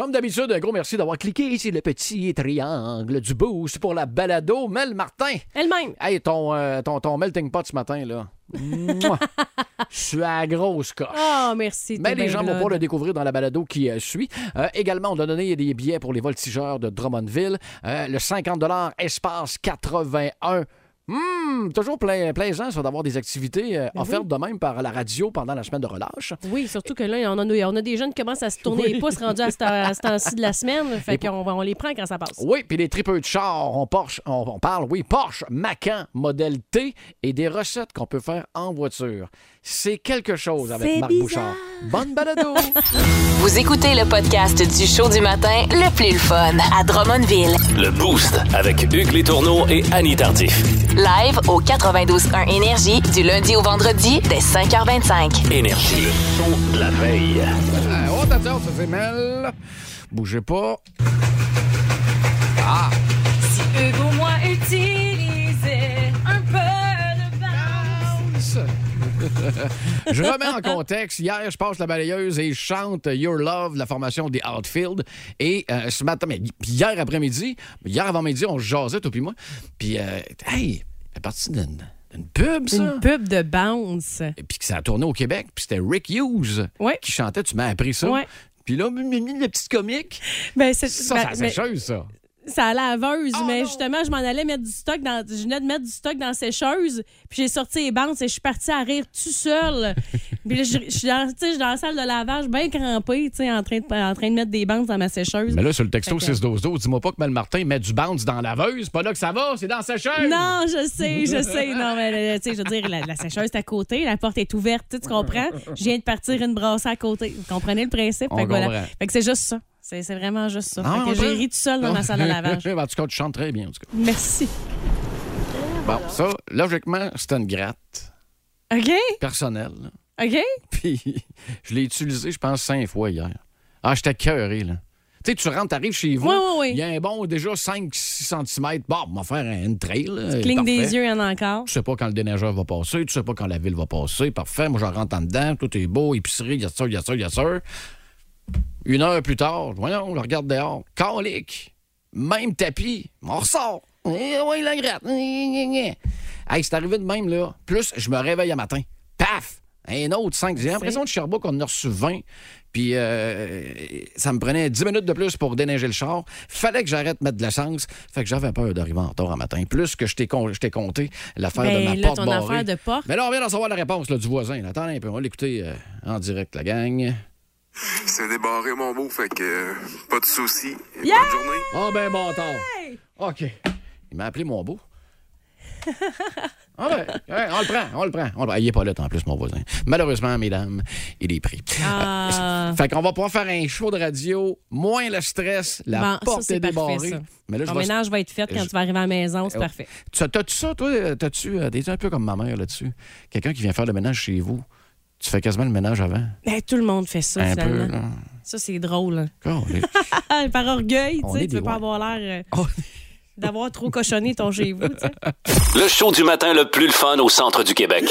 Comme d'habitude, un gros merci d'avoir cliqué sur le petit triangle du boost pour la balado. Mel Martin. Elle-même. Hey, ton, euh, ton, ton melting pot ce matin, là. Je suis à la grosse coche. Oh, merci. Mais les gens vont pouvoir le découvrir dans la balado qui euh, suit. Euh, également, on a donné des billets pour les voltigeurs de Drummondville. Euh, le 50 espace 81. Hum, toujours pla- plaisant, ça, d'avoir des activités euh, Ben offertes de même par la radio pendant la semaine de relâche. Oui, surtout que là, on a, on a des jeunes qui commencent à se tourner Oui. les pouces rendus à ce temps-ci de la semaine. Fait qu'on on les prend quand ça passe. Oui, puis les tripeux de char, on, Porsche, on, on parle, oui, Porsche, Macan, modèle T et des recettes qu'on peut faire en voiture. C'est quelque chose avec Marc bizarre. Bouchard. Bonne balado! Vous écoutez le podcast du show du matin le plus le fun à Drummondville. Le Boost avec Hugues Létourneau et Annie Tardif. Live au 92.1 Énergie du lundi au vendredi dès 5h25. Énergie. Son de la veille. Euh, oh, attention, ça c'est Mel. Bougez pas. Ah! je remets en contexte. Hier, je passe la balayeuse et je chante Your Love, la formation des Outfield. Et euh, ce matin, mais hier après-midi, hier avant-midi, on jasait, toi puis moi. Puis, euh, hey, c'est parti d'une d'une pub, ça? Une pub de bounce. Et puis que ça a tourné au Québec. Puis c'était Rick Hughes Ouais. qui chantait. Tu m'as appris ça. Ouais. Puis là, le petit comique, Ben, c'est ça, ben, ça c'est ça. Ça a laveuse, Oh mais non. justement, je m'en allais mettre du stock dans. Je venais de mettre du stock dans la sécheuse, puis j'ai sorti les bandes et je suis partie à rire tout seul. puis là, je, je suis dans, tu sais, je suis dans la salle de lavage, bien crampée, tu sais, en train, de, en train de mettre des bandes dans ma sécheuse. Mais là, sur le texto Fait que- 612 dis-moi pas que Mel Martin met du bounce dans la laveuse. Pas là que ça va, c'est dans sa chaise. Non, je sais, je sais. Non, mais euh, tu sais, je veux dire, la, la sécheuse est à côté, la porte est ouverte, tu comprends? Je viens de partir une brassée à côté. Vous comprenez le principe? On Fait que, voilà. comprend. Fait que c'est juste ça. C'est c'est vraiment juste ça. Fait que j'ai ri tout seul dans ma salle de lavage. en tout cas, tu chantes très bien, en tout cas. Merci. Bon, ça, logiquement, c'était une gratte OK? personnelle. là. OK? Puis, je l'ai utilisé, je pense, cinq fois hier. Ah, j'étais cœuré, là. Tu sais, tu rentres, t'arrives chez vous. Oui, oui, oui. Il y a un bon, déjà 5-6 cm. Bon, on va faire une trail. là, Cligne parfait. des yeux, il y en a encore. Tu sais pas quand le déneigeur va passer, tu sais pas quand la ville va passer. Parfait, moi, je rentre en dedans, tout est beau, épicerie, il y a ça, il y a ça, il y a ça. Une heure plus tard, voyons, on le regarde dehors. Calique. Même tapis. On ressort. Eh, ouais, la gratte. Eh, eh. Hey, c'est arrivé de même, là. Plus, je me réveille un matin. Paf! Un autre 5. J'ai l'impression de Sherbrooke qu'on en a reçu 20. Puis euh, ça me prenait 10 minutes de plus pour déneiger le char. Fallait que j'arrête de mettre de l'essence. Fait que j'avais peur d'arriver en retard un matin. Plus que je t'ai con- compté l'affaire de ma Ben, là, porte ton barrée. affaire de porte. Mais là, on vient d'en savoir la réponse là, du voisin. là. Attendez un peu, on va l'écouter euh, en direct, la gang. C'est débarré mon beau, fait que euh, pas de soucis. Yeah! Bonne journée. Ah ben bon temps. OK. Il m'a appelé mon beau. Ah ben, ouais, on le prend, on le prend. On le prend. Il est pas là en plus, mon voisin. Malheureusement, mesdames, il est pris. Ah. Euh, fait qu'on va pouvoir faire un show de radio, moins le stress, la Bon, porte c'est est débarrée. ça. Mais là, je Ton vais- ménage va être fait quand je- tu vas arriver à la maison, c'est Oh. parfait. Tu- T'as-tu ça, toi? T'as-tu euh, t'es un peu comme ma mère là-dessus? Quelqu'un qui vient faire le ménage chez vous. Tu fais quasiment le ménage avant. Ben, tout le monde fait ça, un peu, là. Ça, c'est drôle. hein. Par orgueil, tu sais, tu veux pas avoir l'air euh, Oh. d'avoir trop cochonné ton chez vous, tu sais. Le show du matin le plus le fun au centre du Québec.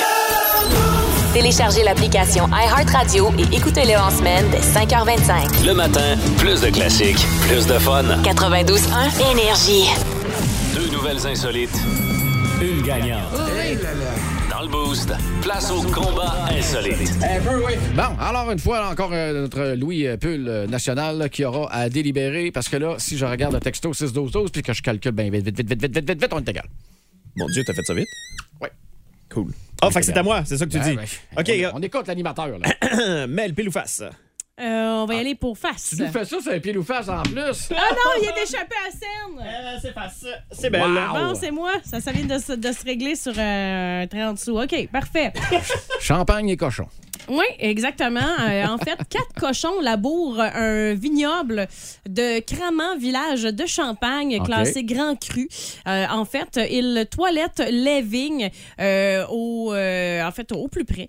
Téléchargez l'application iHeartRadio et écoutez-le en semaine dès 5h25. Le matin, plus de classiques, plus de fun. 92.1 Énergie. Deux nouvelles insolites, une gagnante. Dans le boost, place au combat insolite. Bon, alors une fois encore euh, notre Louis euh, Pull euh, national là, qui aura à délibérer parce que là, si je regarde le texto 6-12-12 puis que je calcule bien vite, vite, vite, vite, vite, vite, vite, vite, on est égal. Mon Dieu, t'as fait ça vite? Ouais. Cool. Ah, fait que c'est à moi, c'est ça que tu dis. OK, on, gars. on écoute l'animateur. là. Mel, pile ou face? Euh, on va y aller pour face. tu nous fais ça, c'est un pied ou face en plus. Ah non, il est échappé à scène! c'est face. C'est belle. Wow. Bon, c'est moi. Ça, ça vient de, se- de se régler sur euh, 30 sous. OK, parfait. Champagne et cochon. Oui, exactement. Euh, en fait, quatre cochons labourent un vignoble de Cramant, village de Champagne, classé Grand Cru. Euh, en fait, ils toilettent les vignes euh, au, en fait, au plus près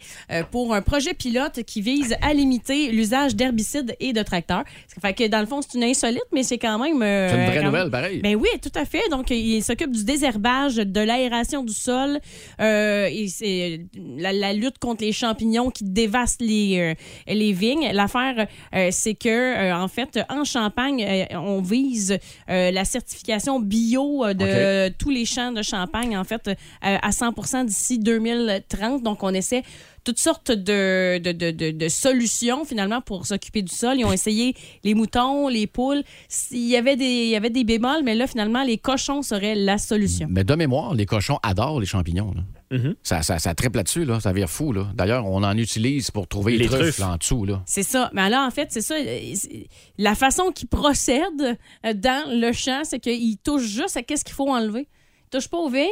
pour un projet pilote qui vise à limiter l'usage d'herbicides et de tracteurs. Fait que, dans le fond, c'est une insolite, mais c'est quand même... C'est une vraie quand nouvelle, pareil. ben oui, tout à fait. Donc, il s'occupe du désherbage, de l'aération du sol, et c'est la, la lutte contre les champignons qui dévaste les, euh, les vignes. L'affaire, euh, c'est que, euh, en fait, en Champagne, euh, on vise la certification bio de tous les champs de Champagne, en fait, à 100% d'ici 2030. Donc, on essaie toutes sortes de, de, de, de- de solutions finalement pour s'occuper du sol. Ils ont essayé les moutons, les poules. Il y avait des, il y avait des bémols, mais là, finalement, les cochons seraient la solution. Mais de mémoire, les cochons adorent les champignons. là. Mhm. ça, ça, ça triple là-dessus, là. ça vire fou. là. D'ailleurs, on en utilise pour trouver les, Les truffes, en dessous. Là. C'est ça. Mais là, en fait, c'est ça. euh, La façon qu'ils procèdent euh, dans le champ, c'est qu'ils touchent juste à qu'est-ce qu'il faut enlever. Ils touchent pas aux vignes,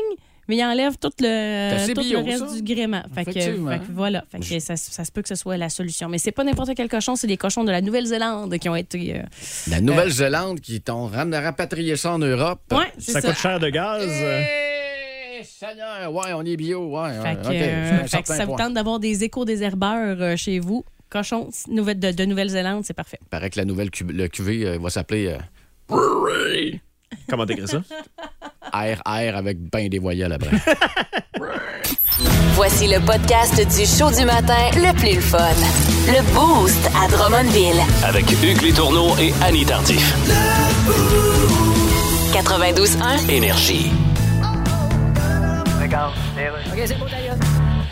mais ils enlèvent tout le, tout bio, le reste ça. du gréement. Fait que, Effectivement. fait que voilà. Fait que ça, ça se peut que ce soit la solution. Mais c'est pas n'importe quel cochon, c'est des cochons de la Nouvelle-Zélande qui ont été. euh, La Nouvelle-Zélande qui t'ont rapatrié ça en Europe. Ouais, Ça ça. coûte cher de gaz. euh. Eh, Seigneur, ouais, on est bio. Ouais, Fait ouais, que, euh, fait que ça vous tente d'avoir des échos des herbeurs euh, chez vous. Cochons nouvelle- de, de Nouvelle-Zélande, c'est parfait. Il paraît que la nouvelle cu- le cuvée euh, va s'appeler euh. Comment t'écris ça? RR avec ben des voyelles après. Voici le podcast du show du matin le plus fun. Le Boost à Drummondville. Avec Hugues Létourneau et Annie Tardif. 92.1. Énergie. Taylor. Okay, Zimbo Daniel.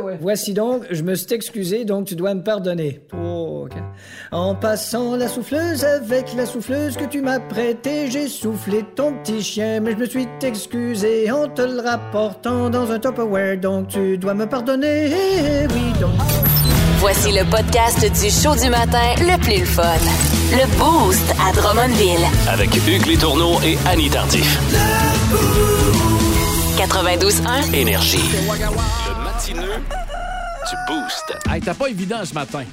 ouais. Voici donc, je me suis excusé, donc tu dois me pardonner. Oh. En passant la souffleuse avec la souffleuse que tu m'as prêtée, j'ai soufflé ton petit chien, mais je me suis excusé en te le rapportant dans un Tupperware, donc tu dois me pardonner. Eh Oui, donc. Voici le podcast du show du matin le plus le fun. Le Boost à Drummondville. Avec Hugues Létourneau et Annie Tardif. 92.1. Énergie. Le matineux du Boost. hey, t'as pas évident ce matin.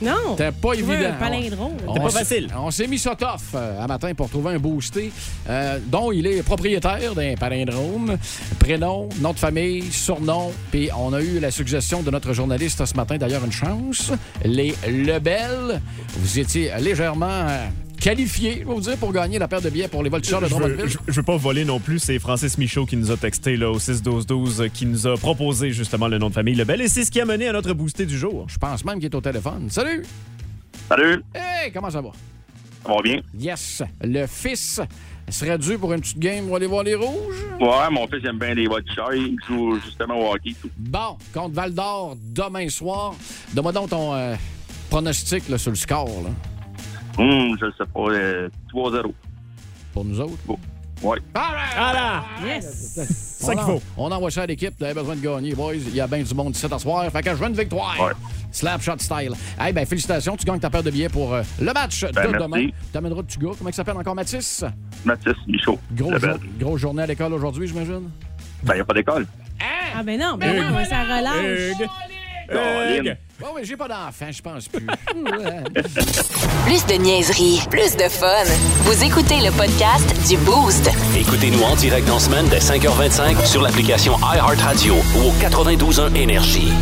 Non! T'as pas évident. un palindrome. On- C'était pas facile. On s'est mis ça tough euh, à matin pour trouver un boosté euh, dont il est propriétaire d'un palindrome. Prénom, nom de famille, surnom. Puis on a eu la suggestion de notre journaliste ce matin, d'ailleurs, une chance. Les Lebel. Vous étiez légèrement euh, qualifiés, je vais vous dire, pour gagner la paire de billets pour les voltigeurs de Drummondville. je- je veux pas voler non plus. C'est Francis Michaud qui nous a texté là, au 6-12-12 euh, qui nous a proposé justement le nom de famille Lebel. Et c'est ce qui a mené à notre boosté du jour. Je pense même qu'il est au téléphone. Salut! Salut, Hey, comment ça va? ça va bien? Yes, le fils serait dû pour une petite game pour aller voir les rouges? Ouais, mon fils aime bien les voltigeurs. Il joue justement au hockey. tout. Bon, contre Val d'Or demain soir. Donne-moi donc ton euh, pronostic là, sur le score là, Hum, je sais pas, euh, 3-0. pour nous autres? Ouais. Ah là! Yes! C'est ça on, qu'il faut. on envoie ça à l'équipe. Vous avez besoin de gagner, boys. Il y a bien du monde ici à soir. Fait que je veux une victoire. Ouais. Slapshot style. Hey, ben, félicitations. Tu gagnes ta paire de billets pour euh, le match de Ben, merci. demain. T'amèneras de gars. Comment il s'appelle encore, Mathis? Mathis Michaud. Gros, jour- grosse journée à l'école aujourd'hui, j'imagime. Ben, il n'y a pas d'école. Ah, ben non, ben non, mais ça relâche. Hugues! Colin. Hugues! Bon, oui, j'ai pas d'enfant, je pense plus. Plus de niaiserie, plus de fun. Vous écoutez le podcast du Boost. Écoutez-nous en direct en semaine dès 5h25 sur l'application iHeartRadio ou au 92.1 Énergie.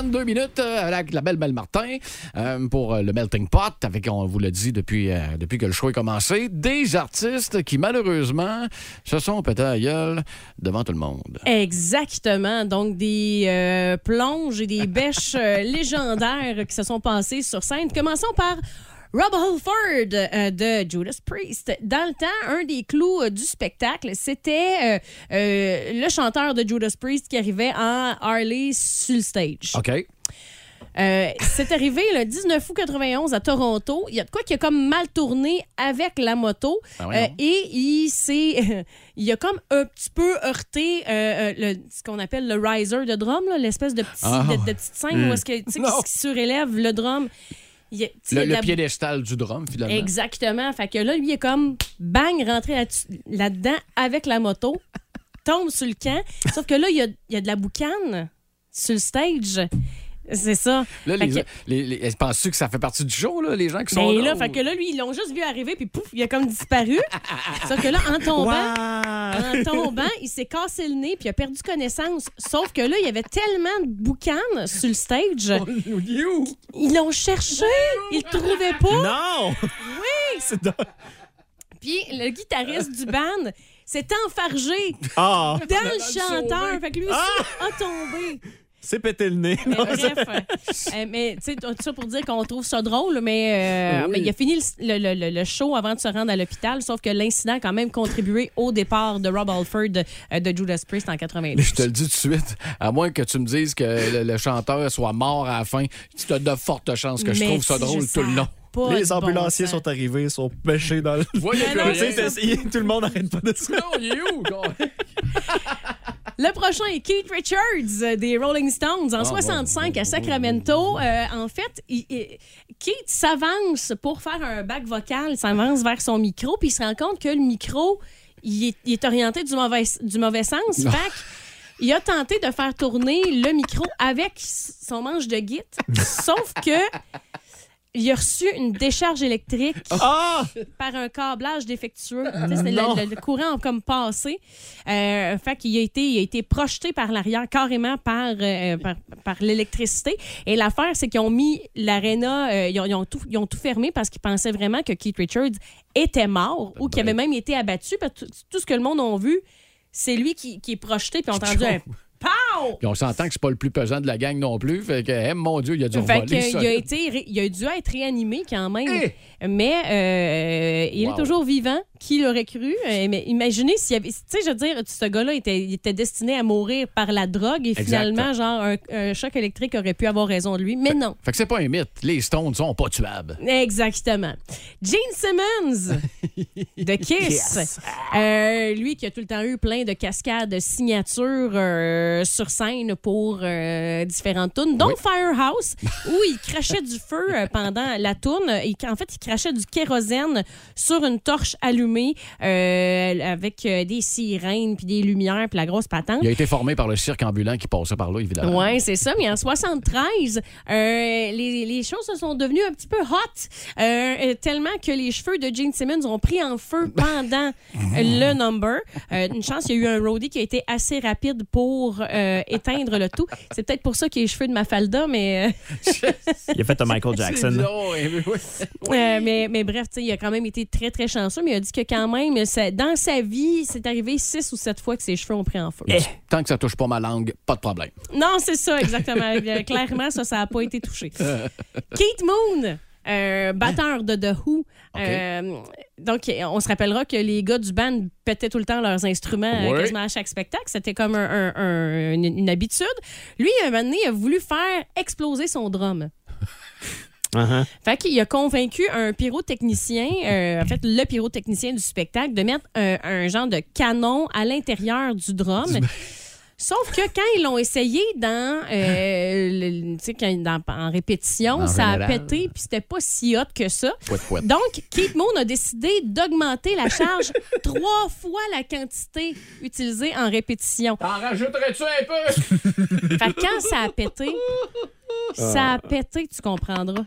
6h42 minutes euh, avec la belle Belle Martin euh, pour euh, le Melting Pot, avec, on vous l'a dit depuis, depuis que le show est commencé, des artistes qui malheureusement se sont pétés à gueule devant tout le monde. Exactement. Donc, des plonges et des bêches légendaires qui se sont passées sur scène. Commençons par Rob Halford euh, de Judas Priest. Dans le temps, un des clous euh, du spectacle, c'était euh, le chanteur de Judas Priest qui arrivait en Harley sur le stage. OK. C'est arrivé le 19 août 91 à Toronto. Il y a de quoi qui a comme mal tourné avec la moto. Ah ouais, non? et il s'est. il a comme un petit peu heurté euh, le- ce qu'on appelle le riser de drum, l'espèce de, petit, Ah. de, de petite scène où est-ce que, qui surélève le drum. Il Le, la- piédestal du drum, finalement. Exactement. Fait que là, lui, il est comme bang, rentré là- là-dedans avec la moto, tombe sur le camp. Sauf que là, il y a, il y a de la boucane sur le stage. C'est ça. Là, les, que- les, les- penses-tu que ça fait partie du show, là, les gens qui sont Ben là? là, fait que là, lui, ils l'ont juste vu arriver, puis pouf, il a comme disparu. Sauf que là, en tombant, en tombant, il s'est cassé le nez, puis il a perdu connaissance. Sauf que là, il y avait tellement de boucanes sur le stage. Ils l'ont cherché, ils le trouvaient pas. Non! Oui! C'est de- Puis le guitariste du band s'est enfargé Ah! dans le chanteur. Fait que lui aussi a tombé. C'est pété le nez. Mais Non, bref, euh, mais tu sais, tout ça pour dire qu'on trouve ça drôle, mais, euh, mais il a fini le, le- le- le show avant de se rendre à l'hôpital, sauf que l'incident a quand même contribué au départ de Rob Alford euh, de Judas Priest en 92. Mais je te le dis tout de suite, à moins que tu me dises que le, le chanteur soit mort à la fin, tu as de fortes chances que je Mais trouve ça drôle tout le long. pas Les bon ambulanciers sens. sont arrivés, sont pêchés dans le. Voyez tout le monde arrête pas de se. Non, il est où? Le prochain est Keith Richards euh, des Rolling Stones en 65 à Sacramento. Euh, en fait, il- il- Keith s'avance pour faire un bac vocal, s'avance vers son micro, puis il se rend compte que le micro, il est, il est orienté du mauvais, du mauvais sens. Fait il a tenté de faire tourner le micro avec son manche de git, sauf que il a reçu une décharge électrique Ah! par un câblage défectueux. Le, le- le courant a comme passé. Euh, fait qu'il a été, il a été projeté par l'arrière carrément par, euh, par, par l'électricité. Et l'affaire, c'est qu'ils ont mis l'aréna, euh, ils, ont, ils ont tout, ils ont tout fermé parce qu'ils pensaient vraiment que Keith Richards était mort ou qu'il avait même été abattu. Parce que tout, tout ce que le monde a vu, c'est lui qui, qui est projeté puis on a entendu un POW! Puis on s'entend que c'est pas le plus pesant de la gang non plus. Fait que, mon Dieu, il a dû Fait voler ça. a, été, il a dû être réanimé quand même. Eh! Mais euh, il Wow. est toujours vivant. Qui l'aurait cru? Euh, mais imaginez s'il y avait. Tu sais, je veux dire, ce gars-là était, il était destiné à mourir par la drogue et Exact. finalement, genre, un, un choc électrique aurait pu avoir raison de lui. Mais non. Fait que c'est pas un mythe. Les Stones sont pas tuables. Exactement. Gene Simmons de Kiss. Euh, lui qui a tout le temps eu plein de cascades signatures euh, sur scène pour euh, différentes tunes, dont Firehouse, où il crachait du feu euh, pendant la tune. Il- En fait, il crachait du kérosène sur une torche allumée euh, avec euh, des sirènes, puis des lumières, puis la grosse patente. Il a été formé par le cirque ambulant qui passait par là, évidemment. Oui, c'est ça. Mais en 73, euh, les, les choses se sont devenues un petit peu hot, euh, euh, tellement que les cheveux de Gene Simmons ont pris en feu pendant le number. Euh, une chance, il y a eu un roadie qui a été assez rapide pour euh, éteindre le tout. C'est peut-être pour ça qu'il a les cheveux de Mafalda, mais, euh, Il a fait un Michael Jackson. Oh, eh, oui, oui. euh, mais, mais bref, tu sais, il a quand même été très, très chanceux, mais il a dit que quand même, ça- dans sa vie, c'est arrivé six ou sept fois que ses cheveux ont pris en feu. Tant que ça touche pas ma langue, pas de problème. Non, c'est ça, exactement. Clairement, ça, ça n'a pas été touché. Keith Moon. Euh, batteur de The Who. Euh, donc, on se rappellera que les gars du band pétaient tout le temps leurs instruments euh, quasiment à chaque spectacle. C'était comme un- un- un- une, une habitude. Lui, un moment donné, il a voulu faire exploser son drum. Uh-huh. Fait qu'il a convaincu un pyrotechnicien, euh, en fait, le pyrotechnicien du spectacle, de mettre un, un genre de canon à l'intérieur du drum. Sauf que quand ils l'ont essayé dans, euh, le- tu sais, quand- dans- en répétition, En ça a général. pété puis c'était pas si hot que ça. Donc, Keith Moon a décidé d'augmenter la charge trois fois la quantité utilisée en répétition. T'en rajouterais-tu un peu? Fait que quand ça a pété, ça a pété, tu comprendras.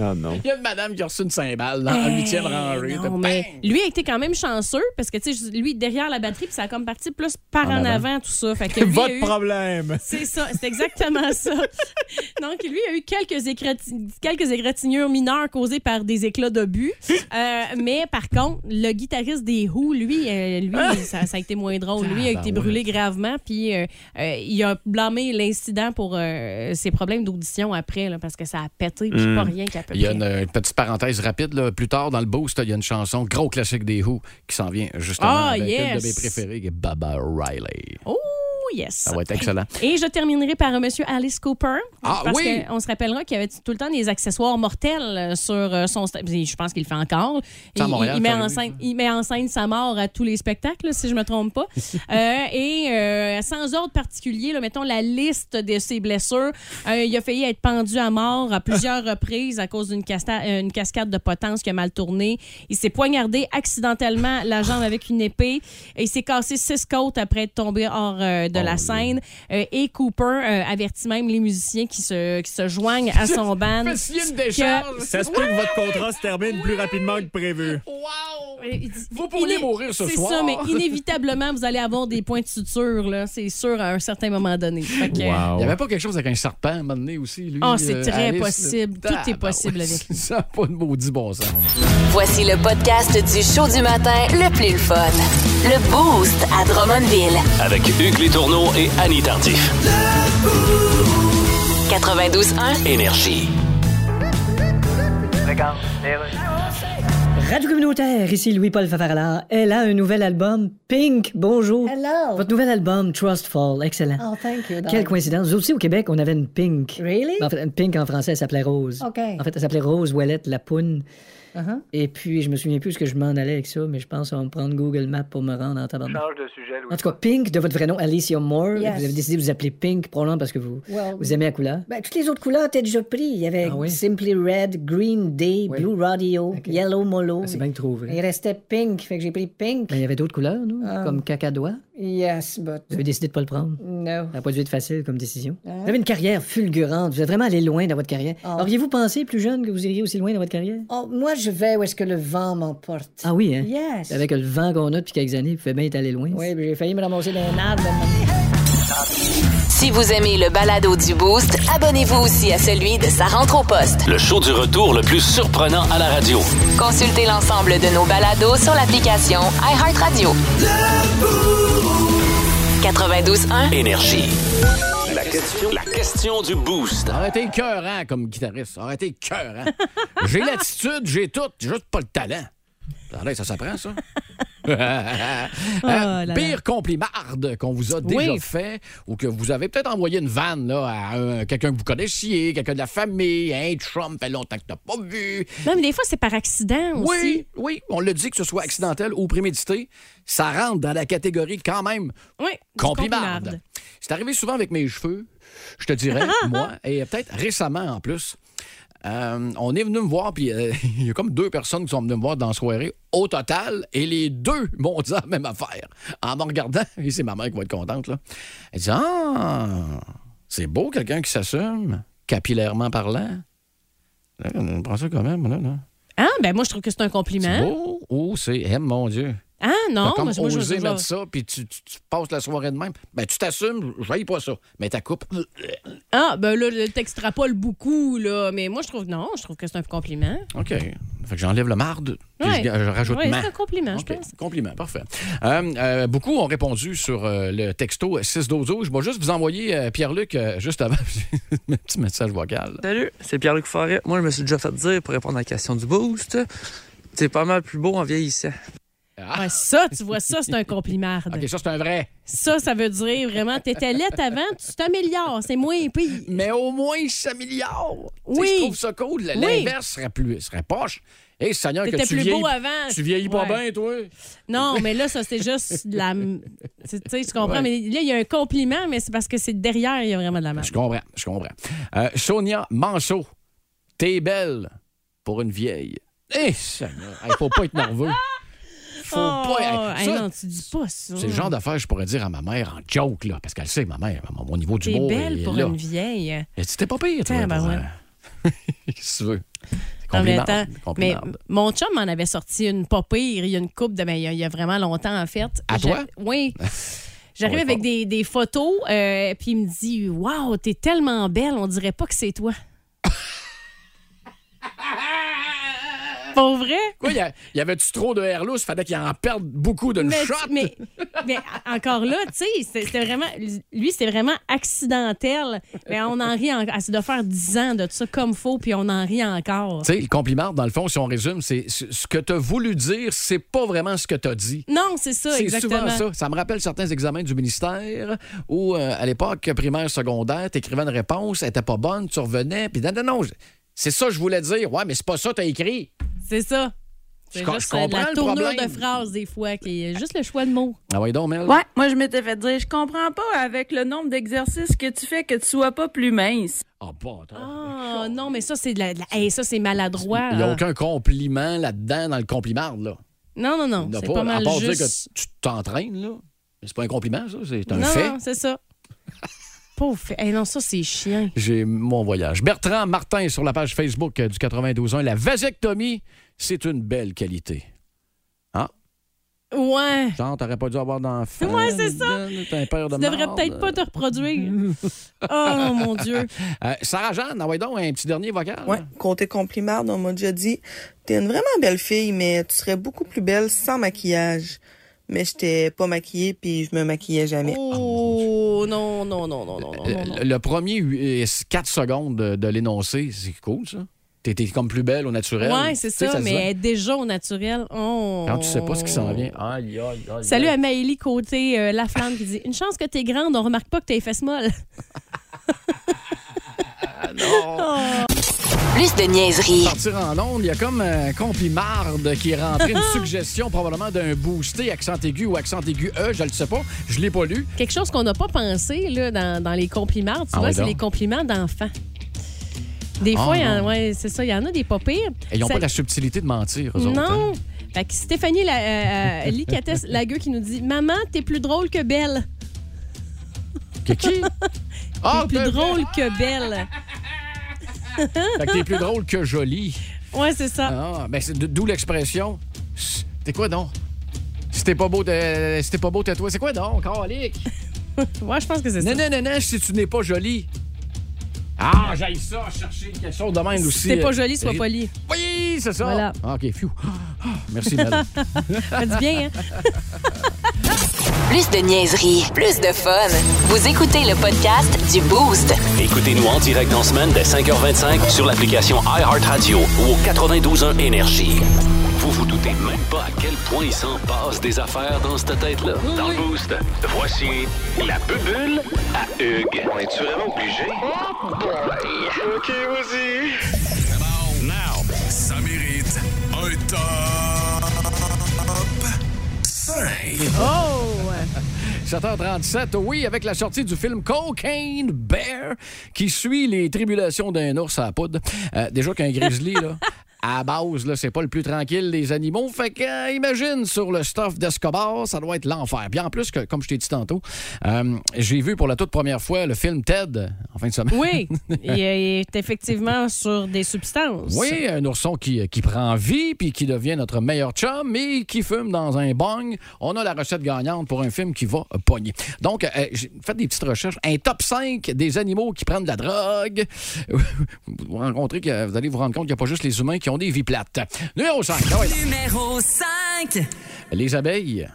Ah non. Il y a une madame qui a reçu une cymbale dans la huitième rangée. Non, mais lui a été quand même chanceux parce que, tu sais, lui, derrière la batterie, puis ça a comme parti plus par en, En avant. avant. tout ça. Fait que lui a Votre eu- problème. C'est ça, c'est exactement ça. Donc, lui a eu quelques, égrati- quelques égratignures mineures causées par des éclats d'obus. Euh, mais par contre, le guitariste des Who, lui, euh, lui ça, ça a été moins drôle. Lui a été brûlé gravement, puis euh, euh, il a blâmé l'incident pour euh, ses problèmes d'audition après, là, parce que ça a pété, puis pas rien qu'à peu Il y a une, une petite parenthèse rapide. là. Plus tard, dans le boost, il y a une chanson, gros classique des Who, qui s'en vient justement Ah, avec une de yes. mes préférées, qui est Baba Riley. Oh yes. Ça va être excellent. Et je terminerai par euh, Monsieur Alice Cooper. Ah, parce oui! qu'on se rappellera qu'il avait tout le temps des accessoires mortels euh, sur euh, son Je pense qu'il le fait encore. Et Montréal, il, met en scène, il met en scène sa mort à tous les spectacles, si je me trompe pas. Euh, et euh, sans ordre particulier, là, mettons la liste de ses blessures. Euh, il a failli être pendu à mort à plusieurs reprises à cause d'une cascade de potence qui a mal tourné. Il s'est poignardé accidentellement la jambe avec une épée et il s'est cassé six côtes après être tombé hors euh, de la scène. Euh, et Cooper euh, avertit même les musiciens qui se, qui se joignent à son band. Une décharge. Ça se peut que votre contrat se termine plus rapidement que prévu. Wow! Euh, Vous pourriez iné- mourir ce C'est soir. ça, mais inévitablement, vous allez avoir des points de suture, là. C'est sûr, à un certain moment donné. Que, Il n'y avait pas quelque chose avec un serpent à un moment donné aussi, lui? Ah, c'est euh, très Alice, possible. Tout est possible avec lui. Ça n'a pas de maudit bon sens. Voici le podcast du show du matin le plus le fun. Le Boost à Drummondville. Avec Hugues Létourneau et Annie Tardif. 92.1. Énergie. Radio communautaire, ici Louis-Paul Fafarala. Elle a un nouvel album, Pink. Bonjour. Hello. Votre nouvel album, Trust Fall. Excellent. Oh, thank you. Quelle coïncidence. Nous aussi, au Québec, on avait une Pink. Really? En fait, une Pink en français, elle s'appelait Rose. OK. En fait, elle s'appelait Rose Ouellette La Uh-huh. Et puis, je me souviens plus ce que je m'en allais avec ça, mais je pense qu'on va me prendre Google Maps pour me rendre en tabarnak. Change de sujet, Louis. En tout cas, Pink, de votre vrai nom, Alicia Moore. Yes. Vous avez décidé de vous appeler Pink, probablement parce que vous, Well, vous aimez la couleur. Ben, toutes les autres couleurs étaient déjà prises. Il y avait Ah oui? Simply Red, Green Day, Oui. Blue Radio, Yellow Molo. Ah, C'est bien trouvé. Il restait Pink, fait que j'ai pris Pink. Ben, il y avait d'autres couleurs, nous, Ah. comme cacadois. Yes, but Vous avez décidé de pas le prendre. no. Ça n'a pas dû être facile comme décision. Hein? Vous avez une carrière fulgurante. Vous êtes vraiment allé loin dans votre carrière. Auriez-vous pensé, plus jeune, que vous iriez aussi loin dans votre carrière? Oh, moi, je vais où est-ce que le vent m'emporte. Ah oui, hein? Yes. Avec le vent qu'on a depuis quelques années, vous pouvez bien être allé loin. Oui, j'ai failli me ramasser dans un arbre. Si vous aimez le balado du Boost, abonnez-vous aussi à celui de sa rentre au poste. Le show du retour le plus surprenant à la radio. Consultez l'ensemble de nos balados sur l'application iHeartRadio. 92.1. Énergie. La question, la question du boost. Arrêtez écœurant comme guitariste. Arrêtez écœurant. j'ai l'attitude, j'ai tout, j'ai juste pas le talent. Attendez, ça s'apprend, ça? Euh, là là. pire complimarde qu'on vous a déjà Oui. fait ou que vous avez peut-être envoyé une vanne là, à un- quelqu'un que vous connaissiez, quelqu'un de la famille, un chum, fait longtemps que t'as pas vu. Même des fois, c'est par accident aussi. Oui, oui, on le dit que ce soit accidentel ou prémédité, ça rentre dans la catégorie quand même Oui. complimarde. C'est arrivé souvent avec mes cheveux, je te dirais, moi, et peut-être récemment en plus. Euh, on est venu me voir, puis euh, il y a comme deux personnes qui sont venues me voir dans la soirée au total, et les deux m'ont dit la même affaire. En me regardant, et c'est ma mère qui va être contente, là. Elle dit Ah, c'est beau quelqu'un qui s'assume, capillairement parlant. Là, on prend ça quand même, là. là. Ah, ben moi, je trouve que c'est un C'est compliment. beau ou c'est, eh, mon Dieu. Ah, non, comme moi, moi, je osé je- mettre ça, puis tu, tu- tu passes la soirée de même. Ben, tu t'assumes, je pas ça. Mais ta coupe, Ah, ben là, le- t'extrapoles beaucoup, là. Mais moi, je trouve non, je trouve que c'est un compliment. OK. Fait que j'enlève le marde, puis Ouais. je, je rajoute Oui, ma. c'est un compliment, je pense. Compliment, parfait. Euh, euh, beaucoup ont répondu sur euh, le texto 612. Je vais juste vous envoyer, euh, Pierre-Luc, euh, juste avant, un petit message vocal. Salut, c'est Pierre-Luc Forêt. Moi, je me suis déjà fait dire, pour répondre à la question du boost, c'est pas mal plus beau en vieillissant. Ah, Ouais, ça, tu vois, ça, c'est un compliment. OK, ça, c'est un vrai. Ça, ça veut dire vraiment, t'étais laite avant, tu t'améliores, c'est moins pire. Mais au moins, il s'améliore. Oui. Je trouve ça cool. L'inverse serait, plus, serait poche. Hé, Seigneur, que tu plus vieillis, beau avant. tu vieillis pas Ouais. bien, toi. Non, mais là, ça, c'est juste de la. Tu sais, tu comprends, Ouais. mais là, il y a un compliment, mais c'est parce que c'est derrière, il y a vraiment de la Je marque. comprends, je comprends. Euh, Sonia Manceau, t'es belle pour une vieille. Eh, Seigneur, il faut pas être nerveux. Faut Oh, pas. hey, ça, non, tu dis pas ça. c'est le genre d'affaire que je pourrais dire à ma mère en joke, là, parce qu'elle sait, ma mère, mon, niveau T'es d'humour belle est pour là. une vieille. Et C'était pas pire, toi. Ben ouais. Qu'est-ce que tu veux? Mais attends, mais mon chum m'en avait sorti une pas pire, il y a une coupe de mais il y a, vraiment longtemps en fait. À toi? Oui. J'arrive avec des photos, euh, puis il me dit Waouh, t'es tellement belle, on dirait pas que c'est toi. Pour vrai? Quoi, y, a- y avait-tu trop de air lousse? Fallait qu'il en perde beaucoup d'une shot. mais, mais encore là, tu sais, c'était vraiment. Lui, c'était vraiment accidentel. Mais on en rit. En, ah, ça doit faire 10 ans de ça comme faux, puis on en rit encore. Tu sais, le compliment, dans le fond, si on résume, c'est ce que tu as voulu dire, c'est pas vraiment ce que tu as dit. Non, c'est ça, C'est exactement. souvent ça. Ça me rappelle certains examens du ministère où, euh, à l'époque, primaire, secondaire, tu écrivais une réponse, elle était pas bonne, tu revenais, puis non, non, non, c'est ça que je voulais dire. Ouais, mais c'est pas ça que tu as écrit. C'est ça. C'est juste je comprends la le tournure problème. de phrase, des fois, qui est juste le choix de mots. Ah oui, donc, Mel? Ouais, moi je m'étais fait dire, je comprends pas avec le nombre d'exercices que tu fais que tu sois pas plus mince. Ah, bon, attends. Ah, non, mais ça, c'est de la, de la- hey, ça, c'est maladroit. Il n'y a aucun compliment là-dedans dans le compliment, là. Non, non, non. C'est pas, pas à mal dire juste. que tu t'entraînes, là. Mais c'est pas un compliment, ça, c'est un non, fait. non, c'est ça. Pauvre. Hey, non, ça, c'est chiant. J'ai mon voyage. Bertrand Martin sur la page Facebook euh, du 92.1. La vasectomie, c'est une belle qualité. Ah, Ouais. genre, t'aurais pas dû avoir d'enfant. Ouais, c'est ça. T'es un père de Tu devrais peut-être pas te reproduire. oh, mon Dieu. Euh, Sarah-Jeanne, envoie donc un petit dernier vocal. Ouais, côté compliment, on m'a déjà dit T'es une vraiment belle fille, mais tu serais beaucoup plus belle sans maquillage mais j'étais pas maquillée puis je me maquillais jamais. Oh, ah, non, non, non, non, non, non. Euh, le, premier 4 euh, secondes de, l'énoncé, c'est cool, ça. T'étais comme plus belle au naturel. Oui, c'est ça, mais déjà au naturel. Oh. Quand tu sais pas ce qui s'en vient. Salut à Maëlie Côté, euh, la flamme, qui dit « Une chance que t'es grande, on remarque pas que t'as les fesses molles. » ah, non. Oh. Plus de niaiserie, Partir en onde, il y a comme un complimarde qui est rentré, une suggestion probablement d'un boosté accent aigu ou accent aigu E, je le sais pas, je l'ai pas lu. Quelque chose qu'on n'a pas pensé là, dans, dans les compliments, tu Ah vois, c'est les compliments d'enfants. Des Ah fois, il y en- non. ouais, c'est ça, il y en a des pas pires. Et ils n'ont Ça- pas la subtilité de mentir, eux autres. Non. hein? Fait que Stéphanie la, euh, euh, Licatès Lagueux qui nous dit Maman, t'es plus drôle que belle. Que qui? T'es plus t'es- drôle que belle. Fait que t'es plus drôle que joli. Ouais, c'est ça. Ah, ben c'est d'où l'expression. T'es quoi donc? Si t'es pas beau, t'es si t'es pas beau, toi. C'est quoi donc, calique? Ouais, je pense que c'est ça. Non, non, non, non, si tu n'es pas joli. Ah, j'aille ça, chercher quelque chose de même aussi. Si t'es pas euh, joli, sois poli. Oui, c'est ça. Voilà. Ah, OK, phew. Ah, Merci, Mel. Ça dit bien, hein? plus de niaiserie, plus de fun. Vous écoutez le podcast du Boost. Écoutez-nous en direct en semaine dès 5h25 sur l'application iHeartRadio ou au 92.1 Énergie. Vous vous doutez même pas à quel point il s'en passe des affaires dans cette tête-là. Dans le Boost, voici la bubule à Hugues. On est-tu vraiment obligé? OK, vas-y. Now, ça mérite un top 7h37, oui, avec la sortie du film Cocaine Bear, qui suit les tribulations d'un ours à la poudre. Euh, déjà qu'un grizzly, là, à la base, là, c'est pas le plus tranquille des animaux. Fait que, euh, imagine, sur le stuff d'Escobar, ça doit être l'enfer. Puis en plus, que, comme je t'ai dit tantôt, euh, j'ai vu pour la toute première fois le film Ted en fin de semaine. Oui, il est effectivement sur des substances. Oui, un ourson qui, qui prend vie puis qui devient notre meilleur chum, mais qui fume dans un bong. On a la recette gagnante pour un film qui va pogner. Donc, euh, j'ai fait des petites recherches. Un top 5 des animaux qui prennent de la drogue. vous, rencontrez vous allez vous rendre compte qu'il n'y a pas juste les humains qui ont des vies plates. Numéro 5. ah ouais. Numéro 5. Les abeilles.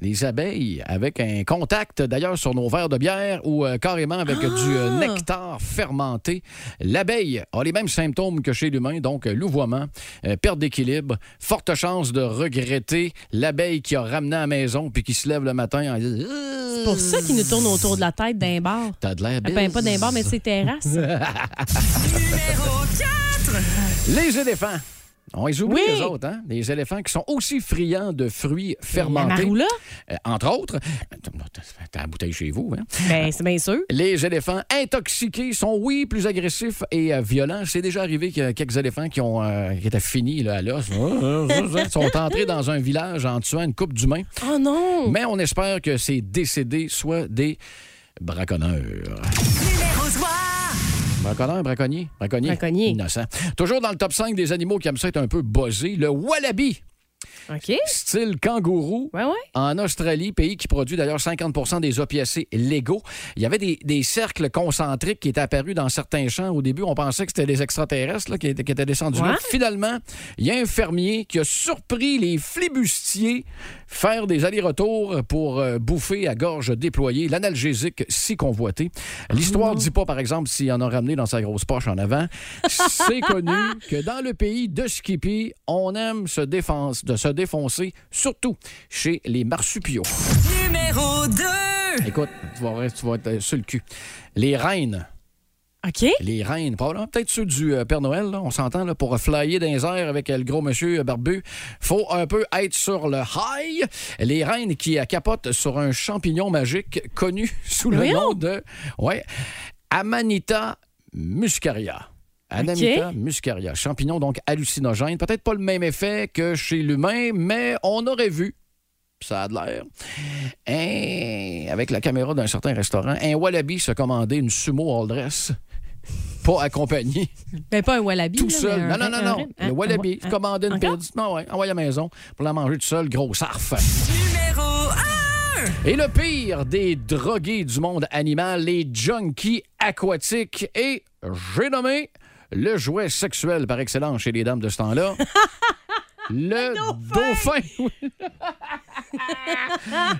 Les abeilles, avec un contact d'ailleurs sur nos verres de bière ou euh, carrément avec du euh, nectar fermenté. L'abeille a les mêmes symptômes que chez l'humain, donc euh, louvoiement, euh, perte d'équilibre, forte chance de regretter l'abeille qui a ramené à la maison puis qui se lève le matin en disant C'est pour ça qu'il nous tourne autour de la tête d'un bar. T'as de l'air Ah, Ben, pas d'un bar, mais c'est terrasse. Numéro 4. Les éléphants. On les oublie, Oui. les autres, hein? Les éléphants qui sont aussi friands de fruits fermentés. maroula? Euh, entre autres. T'as la bouteille chez vous, hein? Ben, c'est bien sûr. Les éléphants intoxiqués sont, oui, plus agressifs et euh, violents. C'est déjà arrivé qu'il y a quelques éléphants qui, ont, euh, qui étaient finis là, à l'os. sont entrés dans un village en tuant une coupe d'humains. Oh non! Mais on espère que ces décédés soient des braconneurs. Numéro 3. Braconneur, braconnier, braconnier. Braconnier. Innocent. Toujours dans le top 5 des animaux qui aiment ça être un peu buzzés, le wallaby. Style kangourou. En Australie, pays qui produit d'ailleurs 50% des opiacés légaux. Il y avait des, des cercles concentriques qui étaient apparus dans certains champs. Au début, on pensait que c'était des extraterrestres là, qui, étaient, qui étaient descendus là. Ouais. Finalement, il y a un fermier qui a surpris les flibustiers faire des allers-retours pour euh, bouffer à gorge déployée l'analgésique si convoité. L'histoire ne dit pas, par exemple, s'il en a ramené dans sa grosse poche en avant. C'est connu que dans le pays de Skippy, on aime se, défense, de se défoncer, surtout chez les marsupiaux. Numéro 2. Écoute, tu vas, tu vas être euh, sur le cul. Les reines. OK. Les reines, probablement peut-être ceux du euh, Père Noël, là, on s'entend, là, pour flyer dans les airs avec euh, le gros monsieur barbu. faut un peu être sur le high. Les reines qui capotent sur un champignon magique connu sous le nom de ouais, Amanita muscaria. Amanita muscaria. Champignon donc hallucinogène. Peut-être pas le même effet que chez l'humain, mais on aurait vu ça a de l'air. Avec la caméra d'un certain restaurant, un wallaby se commandait une sumo all dress. Pas accompagné, Ben, pas un wallaby. tout là, seul. mais Non, non, non, non. un- Le wallaby un- se commandait une encore? pizza. Non, ouais, envoyé à la maison pour la manger tout seul, gros sarf. Numéro 1. Et le pire des drogués du monde animal, les junkies aquatiques. Et j'ai nommé le jouet sexuel par excellence chez les dames de ce temps-là. Le dauphin.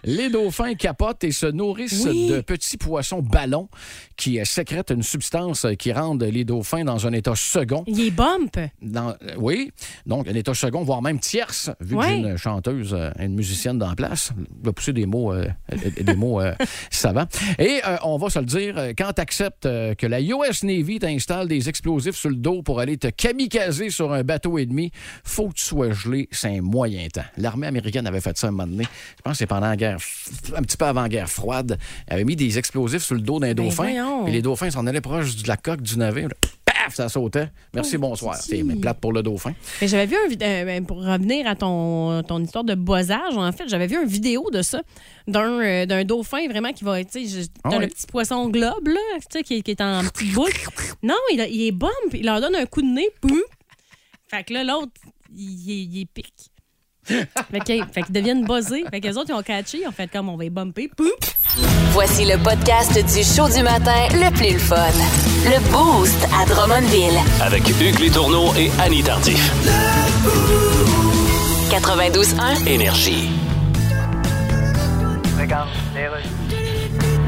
les dauphins capotent et se nourrissent Oui. de petits poissons ballons qui euh, sécrètent une substance euh, qui rendent les dauphins dans un état second. Il est bump. Dans- euh, oui, donc un état second, voire même tierce, vu que Ouais. j'ai une chanteuse, euh, une musicienne dans la place. Je vais pousser des mots, euh, des mots euh, savants. Et euh, on va se le dire, quand tu acceptes que la US Navy t'installe des explosifs sur le dos pour aller te kamikazer sur un bateau ennemi, faut que tu sois gelé, c'est un moyen temps. L'armée américaine avait fait ça un moment donné. Je pense que c'est pendant la guerre, un petit peu avant la guerre froide. Elle avait mis des explosifs sur le dos d'un Ben dauphin. Et les dauphins s'en allaient proche de la coque du navire. Paf, ça sautait. Merci, Oh, bonsoir. C'est mais plate pour le dauphin. Mais j'avais vu un euh, ben, pour revenir à ton, ton histoire de boisage, en fait, j'avais vu une vidéo de ça, d'un euh, d'un dauphin vraiment qui va, tu sais, Ah le petit poisson globe, là, tu sais, qui, qui est en petite boule. Non, il, il est bump, il leur donne un coup de nez, boum. Fait que là, l'autre, il, est- pique. fait qu'ils deviennent buzzés. Fait que les autres, ils ont catché, ils ont fait comme on va les bumper. Voici le podcast du show du matin le plus le fun. Le Boost à Drummondville. Avec Hugues Létourneau et Annie Tardif. 92.1. Énergie.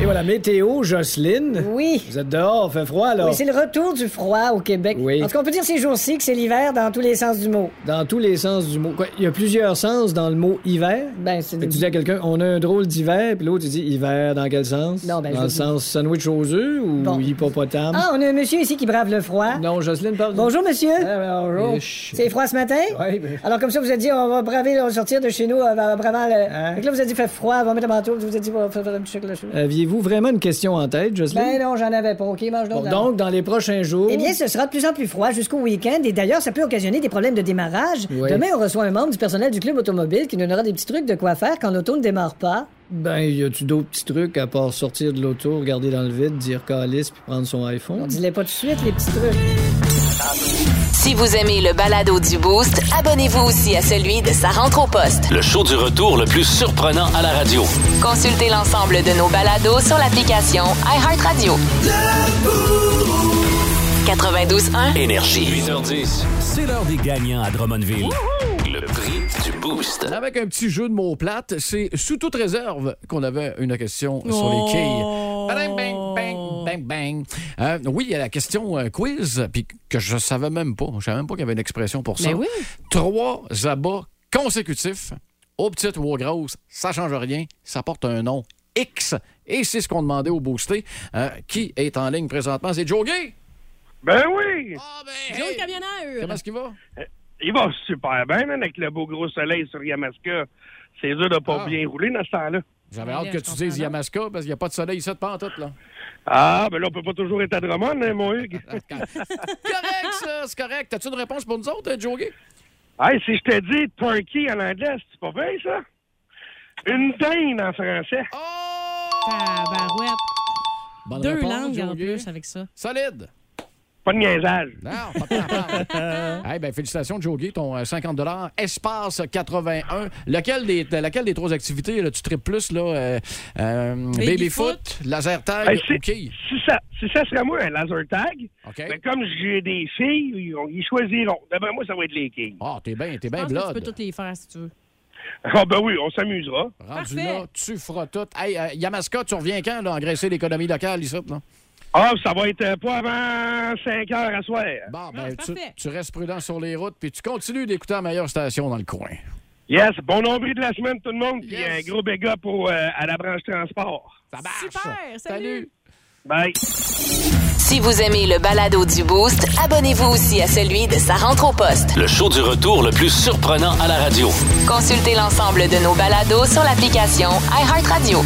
Et voilà, météo, Jocelyne. Oui. Vous êtes dehors, fait froid, là. Oui, c'est le retour du froid au Québec. Oui. En tout cas, on peut dire ces jours-ci que c'est l'hiver dans tous les sens du mot. Dans tous les sens du mot. Quoi, il y a plusieurs sens dans le mot hiver? Ben, c'est tu dis à quelqu'un, on a un drôle d'hiver, puis l'autre, il dit hiver dans quel sens? Non, ben, Dans je le dis- sens sandwich aux œufs ou Bon. hippopotame? Ah, on a un monsieur ici qui brave le froid. Non, Jocelyne parle. Bonjour, monsieur. Ah, bonjour. Ish. C'est froid ce matin? Ouais, ben- Alors, comme ça, vous avez dit, on va braver, on va sortir de chez nous, euh, bravant le. Hein? Là, vous avez dit, fait froid, on va mettre un manteau, vous avez dit, on va faire un petit chocolat chaud. Aviez-vous vraiment une question en tête, Jocelyne? Ben non, j'en avais pas. OK, mange Bon, donc. donc, dans les prochains jours. Eh bien, ce sera de plus en plus froid jusqu'au week-end et d'ailleurs, ça peut occasionner des problèmes de démarrage. Oui. Demain, on reçoit un membre du personnel du club automobile qui nous donnera des petits trucs de quoi faire quand l'auto ne démarre pas. Ben, y a-tu d'autres petits trucs à part sortir de l'auto, regarder dans le vide, dire calice puis prendre son On iPhone? dis-les pas tout de suite, les petits trucs. Si vous aimez le balado du Boost, abonnez-vous aussi à celui de sa rentre au poste. Le show du retour le plus surprenant à la radio. Consultez l'ensemble de nos balados sur l'application iHeartRadio. 92.1. Énergie. 8h10. C'est l'heure des gagnants à Drummondville. Le prix du Boost. Avec un petit jeu de mots plates, c'est sous toute réserve qu'on avait une question sur les quilles. Bang, bang, bang, bang, bang. Euh, oui, il y a la question euh, quiz, puis que je savais même pas. Je savais même pas qu'il y avait une expression pour ça. Mais oui. Trois abats consécutifs, aux petites ou aux grosses, ça change rien. Ça porte un nom X. Et c'est ce qu'on demandait au boosté. Euh, qui est en ligne présentement? C'est Joe Gay. Ben oui! Joe le camionneur. Comment est-ce qu'il va? Il va super bien, man, avec le beau gros soleil sur Yamaska. C'est dur de pas Ah. bien rouler dans ce temps-là. J'avais hâte que tu dises Yamaska parce qu'il n'y a pas de soleil ici de pantoute, là. Ah, ben là, on peut pas toujours être à Drummond, hein, mon Hugues. correct, ça, c'est correct. As-tu une réponse pour nous autres, euh, Joe hey, si je te dis turkey en anglais, c'est pas bien, ça? Une dinde en français. Tabarouette. Bonne Deux réponse, langues en Joe plus avec ça. Solide. Pas de niaisage. Non, pas de hey, ben, félicitations, Joey, ton euh, 50 Espace 81. Lequel des, de- laquelle des trois activités là, tu tripes plus? Là, euh, euh, Baby-foot, laser tag, si, OK. si ça, si ça serait moi, un laser tag, ben, comme j'ai des filles, ils, choisiront. D'après moi, ça va être les kings. Ah, t'es bien, t'es bien que tu blood. peux toutes les faire si tu veux. Ah, ben oui, on s'amusera. Rendu là, tu feras tout. Hey, euh, Yamaska, tu reviens quand, là, engraisser l'économie locale, ici, là? Ah, ça va être euh, pas avant 5 heures à soir. Bon, ben, tu, tu restes prudent sur les routes, puis tu continues d'écouter la meilleure station dans le coin. Yes, bon nombril de la semaine, tout le monde. Puis un gros big up au, euh, à la branche transport. Ça marche. Super, salut. Bye. Si vous aimez le balado du Boost, abonnez-vous aussi à celui de Sa rentre au poste. Le show du retour le plus surprenant à la radio. Consultez l'ensemble de nos balados sur l'application iHeartRadio.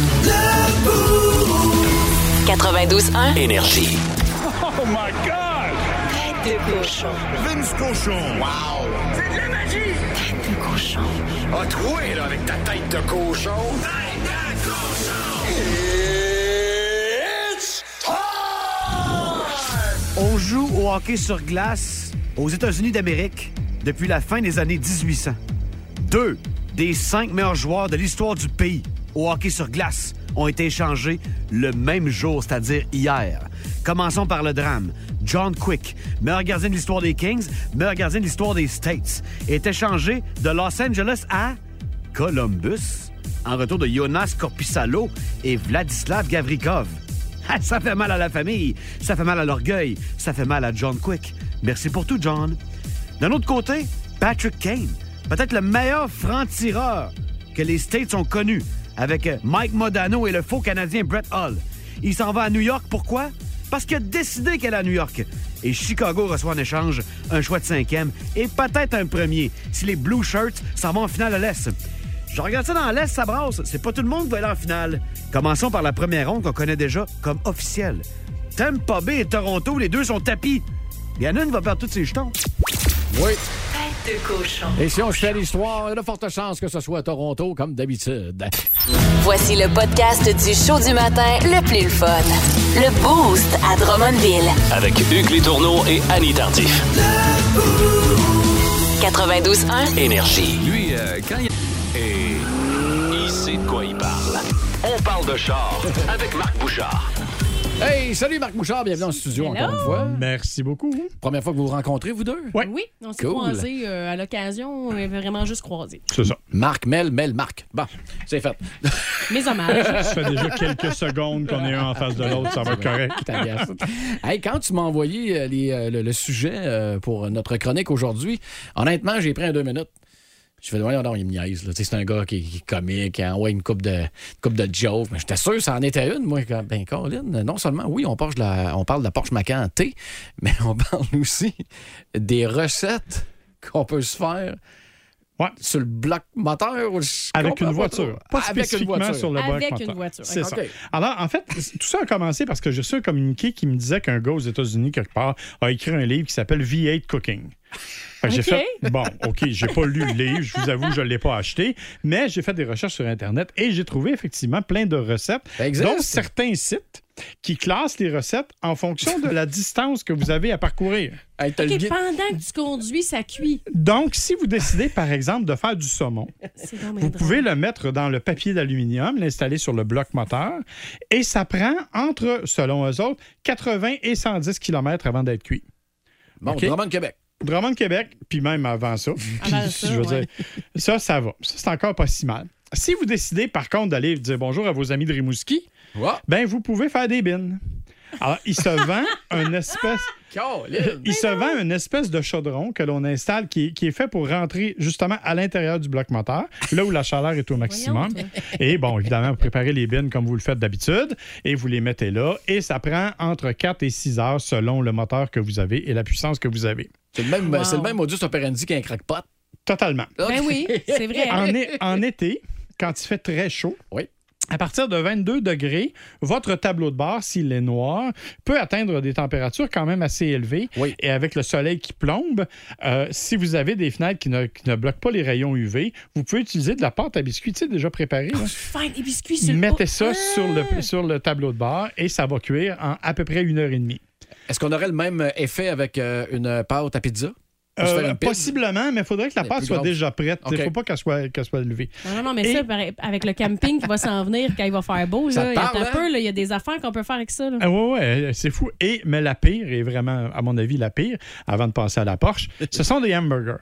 92.1 Énergie. Oh my God! Tête de cochon. Vince cochon. Wow! C'est de la magie! Tête de cochon. A troué, là, avec ta tête de cochon. Tête de cochon! It's On joue au hockey sur glace aux États-Unis d'Amérique depuis la fin des années 1800. Deux des cinq meilleurs joueurs de l'histoire du pays au hockey sur glace ont été échangés le même jour, c'est-à-dire hier. Commençons par le drame. John Quick, meilleur gardien de l'histoire des Kings, meilleur gardien de l'histoire des States, est échangé de Los Angeles à Columbus en retour de Jonas Korpisalo et Vladislav Gavrikov. Ah, Ça fait mal à la famille, ça fait mal à l'orgueil, ça fait mal à John Quick. Merci pour tout, John. D'un autre côté, Patrick Kane, peut-être le meilleur franc-tireur que les States ont connu, avec Mike Modano et le faux Canadien Brett Hull. Il s'en va à New York, pourquoi? Parce qu'il a décidé qu'elle est à New York. Et Chicago reçoit en échange un choix de cinquième et peut-être un premier si les Blue Shirts s'en vont en finale à l'Est. Je regarde ça dans l'Est, ça brasse. C'est pas tout le monde qui va aller en finale. Commençons par la première ronde qu'on connaît déjà comme officielle. Tampa Bay et Toronto, les deux sont tapis. Il va perdre tous ses jetons. Oui. Tête de cochon. Et si on se fait l'histoire, il y a de fortes chances que ce soit à Toronto, comme d'habitude. Voici le podcast du show du matin le plus le fun. Le Boost à Drummondville. Avec Hugues Létourneau et Annie Tardif. 92.1 Énergie. Lui, euh, quand il... Et il sait de quoi il parle. On parle de char avec Marc Bouchard. Hey, salut Marc Bouchard, bienvenue en studio Hello. encore une fois. Merci beaucoup. Première fois que vous vous rencontrez, vous deux? Ouais. Oui, on s'est Cool. croisés euh, à l'occasion, on vraiment juste croisés. C'est ça. Marc, Mel, Mel, Marc. Bon, c'est fait. Mes hommages. Ça fait déjà quelques secondes qu'on est un en face de l'autre, ça va être correct. Hey, quand tu m'as envoyé euh, les, euh, le, le sujet pour notre chronique aujourd'hui, honnêtement, j'ai pris un deux minutes. Je fais, voyons donc, il me niaise. C'est un gars qui, est comique, qui envoie une coupe de, coupe de. Mais j'étais sûr que ça en était une, moi. Ben, Colin, non seulement, oui, on, Porsche de la- on parle de la Porsche Macan T, mais on parle aussi des recettes qu'on peut se faire sur le bloc moteur. Avec une voiture. Pas Avec une spécifiquement voiture. sur le bloc Avec moteur. une voiture. C'est ça. Alors, en fait, tout ça a commencé parce que j'ai reçu un communiqué qui me disait qu'un gars aux États-Unis, quelque part, a écrit un livre qui s'appelle V8 Cooking. J'ai OK. fait, bon, OK, j'ai pas lu le livre, je vous avoue, je l'ai pas acheté, mais j'ai fait des recherches sur Internet et j'ai trouvé effectivement plein de recettes, dont certains sites qui classent les recettes en fonction de la distance que vous avez à parcourir. Pendant que tu conduis, ça cuit. Donc, si vous décidez, par exemple, de faire du saumon, vous drôle. pouvez le mettre dans le papier d'aluminium, l'installer sur le bloc moteur, et ça prend entre, selon eux autres, 80 et 110 km avant d'être cuit. Bon, OK? Drummond, Québec. Drummond, Québec, puis même avant ça. Puis, Avant ça, je veux ouais. dire, ça, ça va. Ça, c'est encore pas si mal. Si vous décidez, par contre, d'aller dire bonjour à vos amis de Rimouski, ben, vous pouvez faire des bines. Alors, il se vend un espèce... Il se vend une espèce de chaudron que l'on installe qui est, qui est fait pour rentrer justement à l'intérieur du bloc moteur, là où la chaleur est au maximum. Et bon, évidemment, vous préparez les bines comme vous le faites d'habitude et vous les mettez là. Et ça prend entre 4 et 6 heures selon le moteur que vous avez et la puissance que vous avez. C'est le même, c'est le même modus operandi qu'un crackpot. Totalement. Ben oui, c'est vrai. En, en été, quand il fait très chaud, à partir de 22 degrés, votre tableau de bord, s'il est noir, peut atteindre des températures quand même assez élevées. Et avec le soleil qui plombe, euh, si vous avez des fenêtres qui ne, qui ne bloquent pas les rayons UV, vous pouvez utiliser de la pâte à biscuits, tu sais, déjà préparée. des biscuits sur Mettez ça sur, le, sur le tableau de bord et ça va cuire en à peu près une heure et demie. Est-ce qu'on aurait le même effet avec euh, une pâte à pizza? Euh, possiblement, mais il faudrait que la pâte soit déjà prête. Il ne faut pas qu'elle soit, qu'elle soit levée. Non, non, non, mais Et- ça, avec le camping qui va s'en venir quand il va faire beau, il y a parle, un peu, là, il y a des affaires qu'on peut faire avec ça. là. Ah ouais, ouais, c'est fou. Et, mais la pire, et vraiment, à mon avis, la pire, avant de passer à la Porsche, ce sont des hamburgers.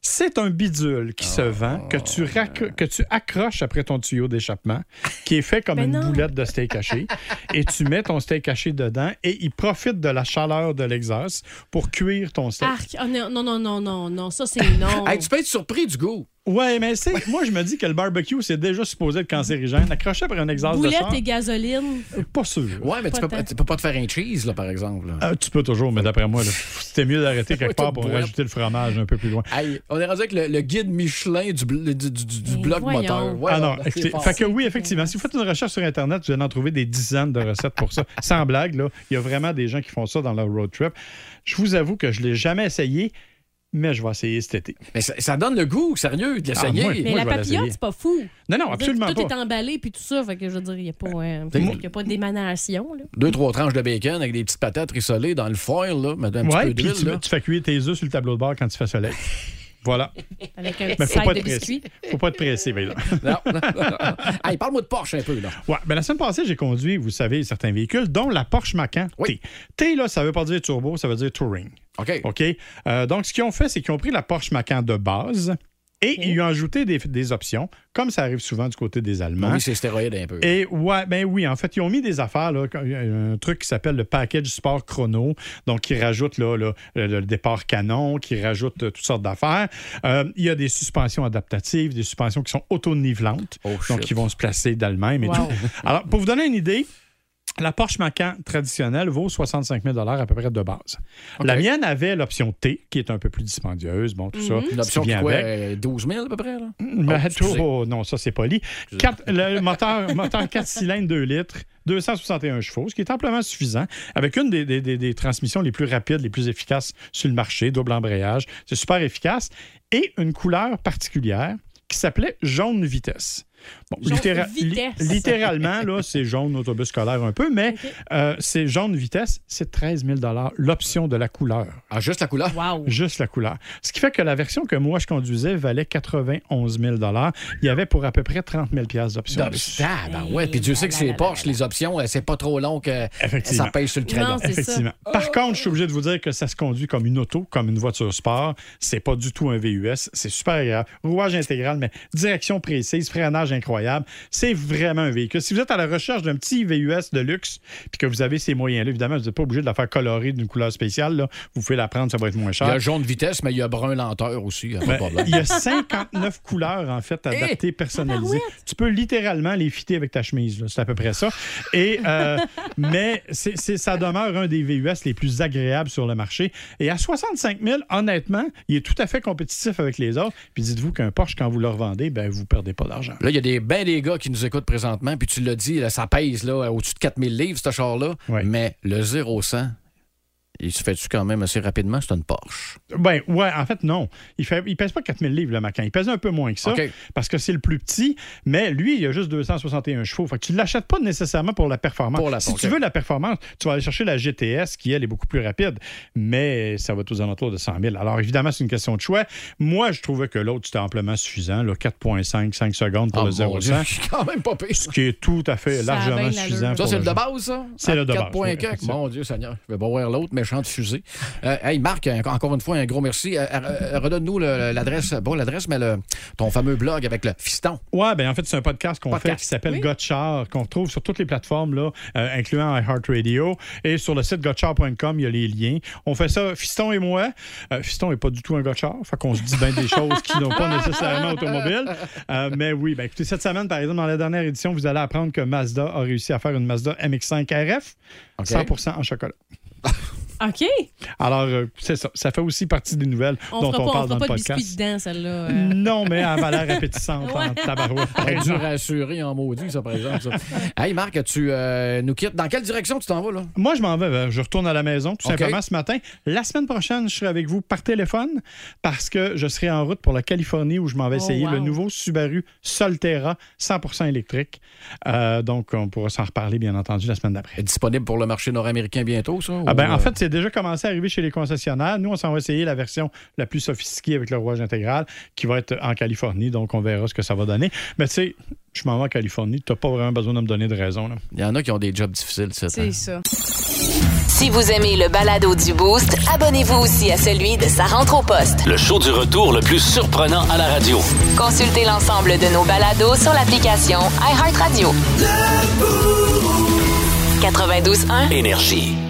C'est un bidule qui se vend, que tu, rac- que tu accroches après ton tuyau d'échappement, qui est fait comme Ben une non. boulette de steak haché, et tu mets ton steak haché dedans, et il profite de la chaleur de l'exhaust pour cuire ton steak. Arc. Ah, non, non, non, non, non, non, ça c'est non. Hey, tu peux être surpris du goût. Ouais, mais c'est, moi, je me dis que le barbecue, c'est déjà supposé être cancérigène. Accroché après un exhaust de Boulette char, et gasoline. pas sûr. Ouais, mais tu peux, tu peux pas te faire un cheese, là, par exemple. là. Ah, tu peux toujours, mais d'après moi, là, c'était mieux d'arrêter quelque part pour rajouter le fromage un peu plus loin. Hey, on est rendu avec le, le guide Michelin du, du, du- du- du bloc voyons. moteur. Ouais, ah non, c'est fort. fait que oui, effectivement, si vous faites une recherche sur Internet, vous allez en trouver des dizaines de recettes pour ça. Sans blague, là, il y a vraiment des gens qui font ça dans leur road trip. Je vous avoue que je ne l'ai jamais essayé, mais je vais essayer cet été. Mais ça, ça donne le goût, sérieux, de l'essayer. Ah, moi- Mais moi, la papillote, c'est pas fou. Non, non, dire, absolument tout pas. est emballé puis tout ça, fait que je veux dire, il n'y a pas, euh, T'sais, il y a pas d'émanation. là. Deux, trois tranches de bacon avec des petites patates rissolées dans le foil, là, un petit Ouais, peu puis d'huile. tu, là. tu fais cuire tes œufs sur le tableau de bord quand il fait soleil. Voilà. Avec un Mais petit faut pas side de biscuits. Faut pas être pressé, par exemple. Non, non, non. hey, parle-moi de Porsche un peu, là. Ouais, ben la semaine passée, j'ai conduit, vous savez, certains véhicules, dont la Porsche Macan T. T, là, ça veut pas dire turbo, ça veut dire touring. OK. OK? Euh, donc, ce qu'ils ont fait, c'est qu'ils ont pris la Porsche Macan de base et ils lui ont ajouté des, des options, comme ça arrive souvent du côté des Allemands. Oui, c'est stéroïde un peu. Et ouais, ben oui, en fait, ils ont mis des affaires, là, un truc qui s'appelle le package sport chrono, donc qui rajoute là, là, le, départ canon, qui rajoute euh, toutes sortes d'affaires. Euh, il y a des suspensions adaptatives, des suspensions qui sont auto-nivelantes, Oh, donc qui vont se placer d'elles-mêmes et Wow. tout. Alors, pour vous donner une idée, la Porsche Macan traditionnelle vaut 65 000 à peu près de base. La mienne avait l'option T, qui est un peu plus dispendieuse, bon, tout ça. Une option qui qui vient quoi, avec. euh, 12 000 à peu près, là? Ben, Oh, oh, non, ça, c'est poli. Quatre- le moteur, moteur 4 cylindres 2 litres, 261 chevaux, ce qui est amplement suffisant, avec une des, des- des- des transmissions les plus rapides, les plus efficaces sur le marché, double embrayage. C'est super efficace. Et une couleur particulière qui s'appelait jaune vitesse. Bon, Jaune littéra- vitesse. li- littéralement, là, c'est jaune autobus scolaire un peu, mais euh, c'est jaune vitesse, c'est 13 000 l'option de la couleur. Ah, juste la couleur? Wow. Juste la couleur. Ce qui fait que la version que moi je conduisais valait 91 000 Il y avait pour à peu près 30 000 d'options. Ah, ben ouais, puis Dieu sait que c'est Porsche, les options, euh, c'est pas trop long que ça pèse sur le crayon. Non, c'est ça. Effectivement. Par contre, je suis obligé de vous dire que ça se conduit comme une auto, comme une voiture sport. C'est pas du tout un VUS. C'est super agréable. Rouage intégral, mais direction précise, freinage incroyable. C'est vraiment un véhicule. Si vous êtes à la recherche d'un petit VUS de luxe, puis que vous avez ces moyens-là, évidemment, vous n'êtes pas obligé de la faire colorer d'une couleur spéciale. là. Vous pouvez la prendre, ça va être moins Il cher. y a jaune vitesse, mais il y a brun lenteur aussi. pas de Ben, problème. il y a 59 couleurs, en fait, adaptées, personnalisées. Tu peux littéralement les fitter avec ta chemise. C'est à peu près ça. Et, euh, mais ça demeure un des VUS les plus agréables sur le marché. Et à 65 000, honnêtement, il est tout à fait compétitif avec les autres. Puis dites-vous qu'un Porsche, quand vous le revendez, ben, vous ne perdez pas d'argent. Là, il y a des, ben des gars qui nous écoutent présentement, puis tu l'as dit, là, ça pèse là, au-dessus de 4000 livres, ce char-là. Mais le 0-100, il se fait-tu quand même assez rapidement? C'est une Porsche. Ben, ouais, en fait, non. Il ne il pèse pas 4000 livres, le Macan. Il pèse un peu moins que ça, OK. parce que c'est le plus petit, mais lui, il a juste 261 chevaux. Fait que tu ne l'achètes pas nécessairement pour la performance. Pour la- si tu veux la performance, tu vas aller chercher la GTS, qui, elle, est beaucoup plus rapide, mais ça va être aux alentours de 100 000. Alors, évidemment, c'est une question de choix. Moi, je trouvais que l'autre, c'était amplement suffisant. là, 4,5, 5 secondes pour Ah, le mon 0 Dieu, je suis quand même pas pire. Ce qui est tout à fait Ça largement suffisant. Ça, c'est le de base, ça? C'est le de base, 4 points oui, quelques. effectivement. Mon Dieu Seigneur. Je vais pas voir l'autre, méchante fusée. Euh, hey, Marc, encore une fois, un gros merci. Euh, euh, Redonne-nous l'adresse, pas l'adresse, mais le, ton fameux blog avec le fiston. Ouais, ben en fait, c'est un podcast qu'on fait qui s'appelle Oui. Gotchard, qu'on retrouve sur toutes les plateformes, là, euh, incluant iHeartRadio. Et sur le site gotchard.com, il y a les liens. On fait ça, Fiston et moi. Euh, Fiston n'est pas du tout un Gotchard, fait qu'on se dit bien des choses qui n'ont pas nécessairement automobile. Euh, mais oui, ben écoutez, cette semaine, par exemple, dans la dernière édition, vous allez apprendre que Mazda a réussi à faire une Mazda MX-5 RF, OK. 100 en chocolat. OK. Alors, euh, c'est ça. Ça fait aussi partie des nouvelles On dont on pas, parle dans le pas de podcast. biscuits dedans, celle-là. euh. Non, mais elle a l'air appétissante en tabarouette. dû exemple. rassurer en maudit, ça, par exemple. ça. hey, Marc, tu euh, nous quittes. Dans quelle direction tu t'en vas, là? Moi, je m'en vais. Je retourne à la maison tout simplement ce matin. La semaine prochaine, je serai avec vous par téléphone parce que je serai en route pour la Californie où je m'en vais Oh, essayer wow. le nouveau Subaru Solterra 100% électrique. Euh, donc, on pourra s'en reparler, bien entendu, la semaine d'après. Disponible pour le marché nord-américain bientôt, ça? Ah ben, ou, en fait, c'est déjà commencé à arriver chez les concessionnaires. Nous, on s'en va essayer la version la plus sophistiquée avec le rouage intégral qui va être en Californie. Donc, on verra ce que ça va donner. Mais tu sais, je m'en vais en Californie. Tu n'as pas vraiment besoin de me donner de raison. là. Il y en a qui ont des jobs difficiles, c'est C'est ça. Si vous aimez le balado du Boost, abonnez-vous aussi à celui de sa rentre au poste. Le show du retour le plus surprenant à la radio. Consultez l'ensemble de nos balados sur l'application iHeartRadio. 92.1 Énergie.